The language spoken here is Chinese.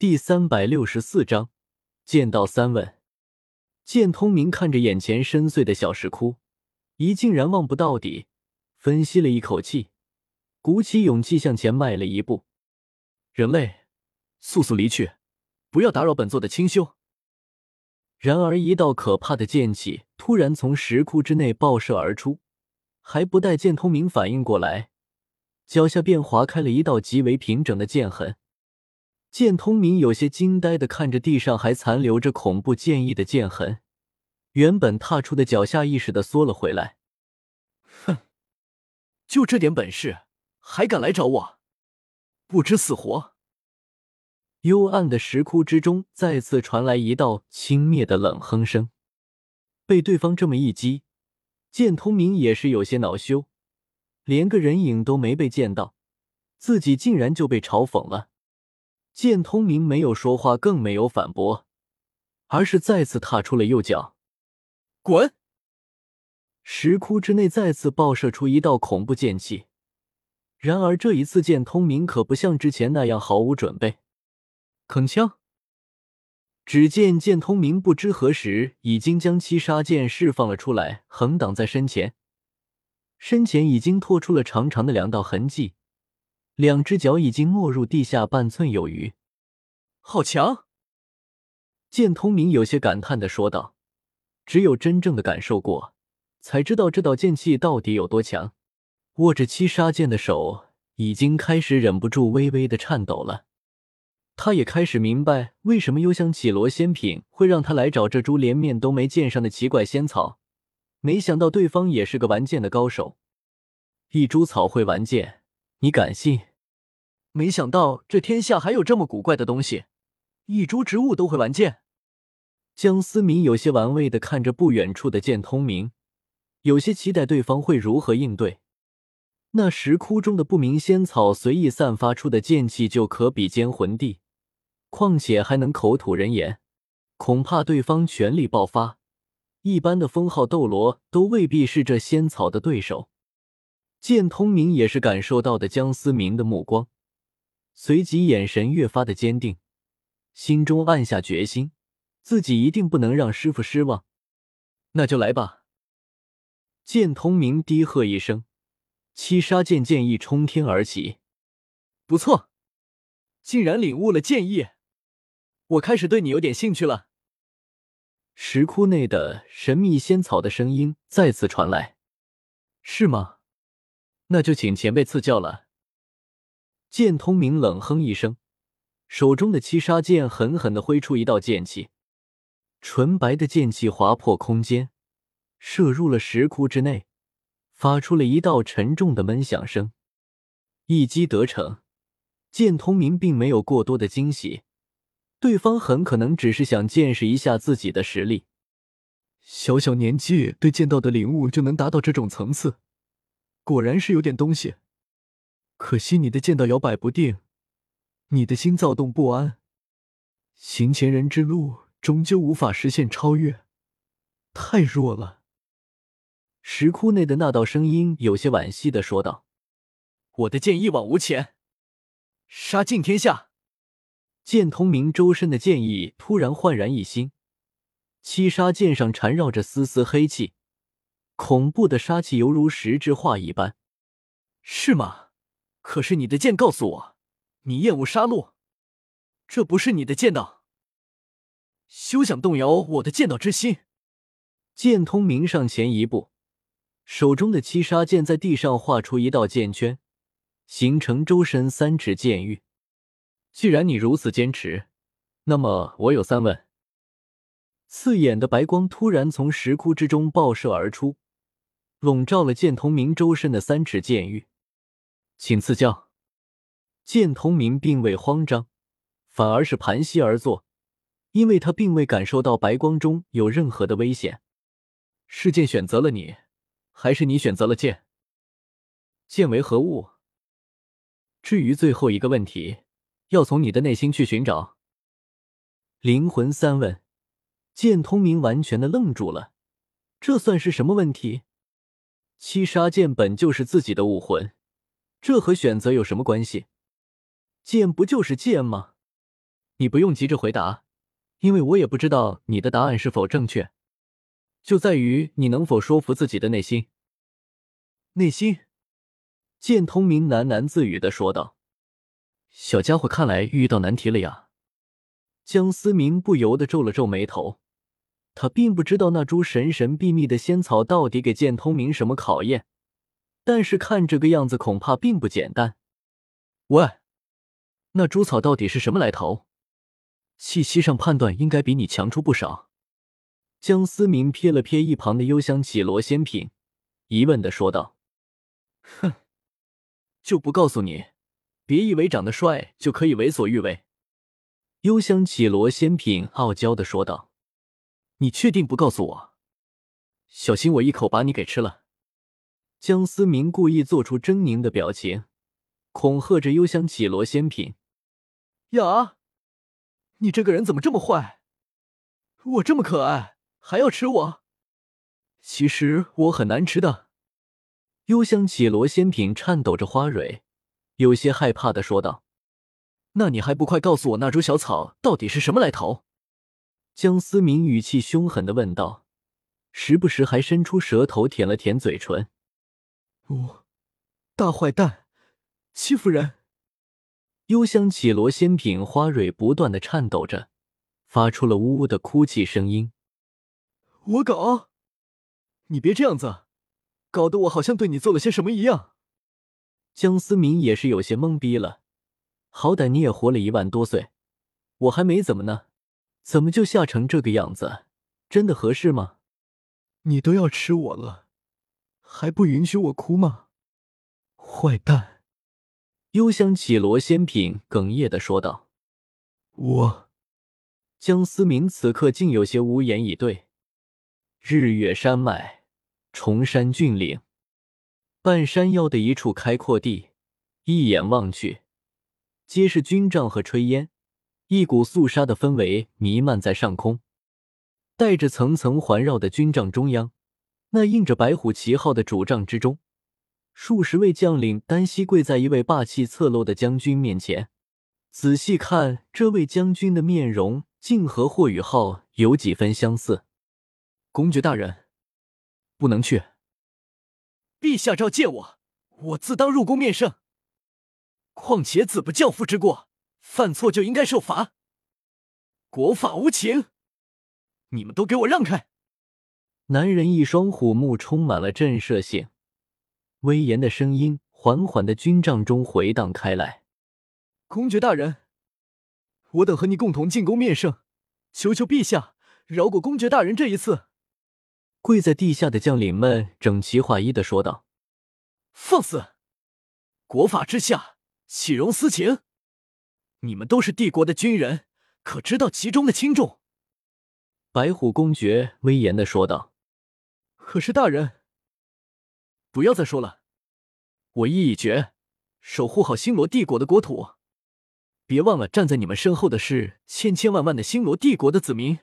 第三百六十四章剑道三问。剑通明看着眼前深邃的小石窟，一竟然望不到底，分析了一口气，鼓起勇气向前迈了一步。人类，速速离去，不要打扰本座的清修。然而，一道可怕的剑气突然从石窟之内爆射而出，还不待剑通明反应过来，脚下便划开了一道极为平整的剑痕。剑通明有些惊呆的看着地上还残留着恐怖剑意的剑痕，原本踏出的脚下意识的缩了回来。哼，就这点本事，还敢来找我？不知死活！幽暗的石窟之中再次传来一道轻蔑的冷哼声。被对方这么一击，剑通明也是有些恼羞，连个人影都没被见到，自己竟然就被嘲讽了。剑通明没有说话，更没有反驳，而是再次踏出了右脚。滚！石窟之内再次爆射出一道恐怖剑气，然而这一次剑通明可不像之前那样毫无准备。铿锵！只见剑通明不知何时已经将七杀剑释放了出来，横挡在身前，身前已经拖出了长长的两道痕迹。两只脚已经没入地下半寸有余，好强！剑通明有些感叹的说道：“只有真正的感受过，才知道这道剑气到底有多强。”握着七杀剑的手已经开始忍不住微微的颤抖了。他也开始明白为什么幽香绮罗仙品会让他来找这株连面都没见上的奇怪仙草。没想到对方也是个玩剑的高手，一株草会玩剑，你敢信？没想到这天下还有这么古怪的东西，一株植物都会玩剑。江思明有些玩味的看着不远处的剑通明，有些期待对方会如何应对。那石窟中的不明仙草随意散发出的剑气就可比肩魂帝，况且还能口吐人言，恐怕对方全力爆发，一般的封号斗罗都未必是这仙草的对手。剑通明也是感受到的江思明的目光。随即眼神越发的坚定，心中暗下决心，自己一定不能让师傅失望。那就来吧！剑通明低喝一声，七杀剑剑意冲天而起。不错，竟然领悟了剑意，我开始对你有点兴趣了。石窟内的神秘仙草的声音再次传来：“是吗？那就请前辈赐教了。”剑通明冷哼一声，手中的七杀剑狠狠的挥出一道剑气，纯白的剑气划破空间，射入了石窟之内，发出了一道沉重的闷响声。一击得逞，剑通明并没有过多的惊喜，对方很可能只是想见识一下自己的实力。小小年纪对剑道的领悟就能达到这种层次，果然是有点东西。可惜你的剑道摇摆不定，你的心躁动不安，行前人之路终究无法实现超越，太弱了。石窟内的那道声音有些惋惜的说道：“我的剑一往无前，杀尽天下。”剑通明周身的剑意突然焕然一新，七杀剑上缠绕着丝丝黑气，恐怖的杀气犹如石之化一般，是吗？可是你的剑告诉我，你厌恶杀戮，这不是你的剑道。休想动摇我的剑道之心！剑通明上前一步，手中的七杀剑在地上画出一道剑圈，形成周身三尺剑域。既然你如此坚持，那么我有三问。刺眼的白光突然从石窟之中爆射而出，笼罩了剑通明周身的三尺剑域。请赐教。剑通明并未慌张，反而是盘膝而坐，因为他并未感受到白光中有任何的危险。是剑选择了你，还是你选择了剑？剑为何物？至于最后一个问题，要从你的内心去寻找。灵魂三问，剑通明完全的愣住了。这算是什么问题？七杀剑本就是自己的武魂。这和选择有什么关系？剑不就是剑吗？你不用急着回答，因为我也不知道你的答案是否正确，就在于你能否说服自己的内心。内心，剑通明喃喃自语的说道：“小家伙，看来遇到难题了呀。”江思明不由得皱了皱眉头，他并不知道那株神神秘秘的仙草到底给剑通明什么考验，但是看这个样子，恐怕并不简单。喂，那株草到底是什么来头？气息上判断应该比你强出不少。江思明瞥了瞥一旁的幽香绮罗仙品，疑问的说道。哼，就不告诉你，别以为长得帅就可以为所欲为。”幽香绮罗仙品傲娇的说道。“你确定不告诉我？小心我一口把你给吃了。”江思明故意做出狰狞的表情，恐吓着幽香绮罗仙品。“呀，你这个人怎么这么坏？我这么可爱，还要吃我？其实我很难吃的。”幽香绮罗仙品颤抖着花蕊，有些害怕的说道：“那你还不快告诉我，那株小草到底是什么来头？”江思明语气凶狠的问道，时不时还伸出舌头舔了舔嘴唇。“哦，大坏蛋，欺负人！”幽香绮罗仙品花蕊不断的颤抖着，发出了呜呜的哭泣声音。“我搞，你别这样子。”搞得我好像对你做了些什么一样。江思明也是有些懵逼了，好歹你也活了一万多岁，我还没怎么呢，怎么就吓成这个样子？真的合适吗？你都要吃我了，还不允许我哭吗？坏蛋！幽香绮罗仙品哽咽的说道。我……江思明此刻竟有些无言以对。日月山脉。崇山峻岭，半山腰的一处开阔地，一眼望去，皆是军帐和炊烟，一股肃杀的氛围弥漫在上空。带着层层环绕的军帐中央，那印着白虎旗号的主帐之中，数十位将领单膝跪在一位霸气侧漏的将军面前。仔细看，这位将军的面容竟和霍雨浩有几分相似。公爵大人。不能去。陛下召见我，我自当入宫面圣。况且子不教父之过，犯错就应该受罚。国法无情，你们都给我让开！男人一双虎目充满了震慑性，威严的声音缓缓的军帐中回荡开来。公爵大人，我等和你共同进宫面圣，求求陛下饶过公爵大人这一次。跪在地下的将领们整齐划一的说道：“放肆！国法之下，岂容私情？你们都是帝国的军人，可知道其中的轻重？”白虎公爵威严的说道：“可是大人，不要再说了。我意已决，守护好星罗帝国的国土。别忘了，站在你们身后的是千千万万的星罗帝国的子民。”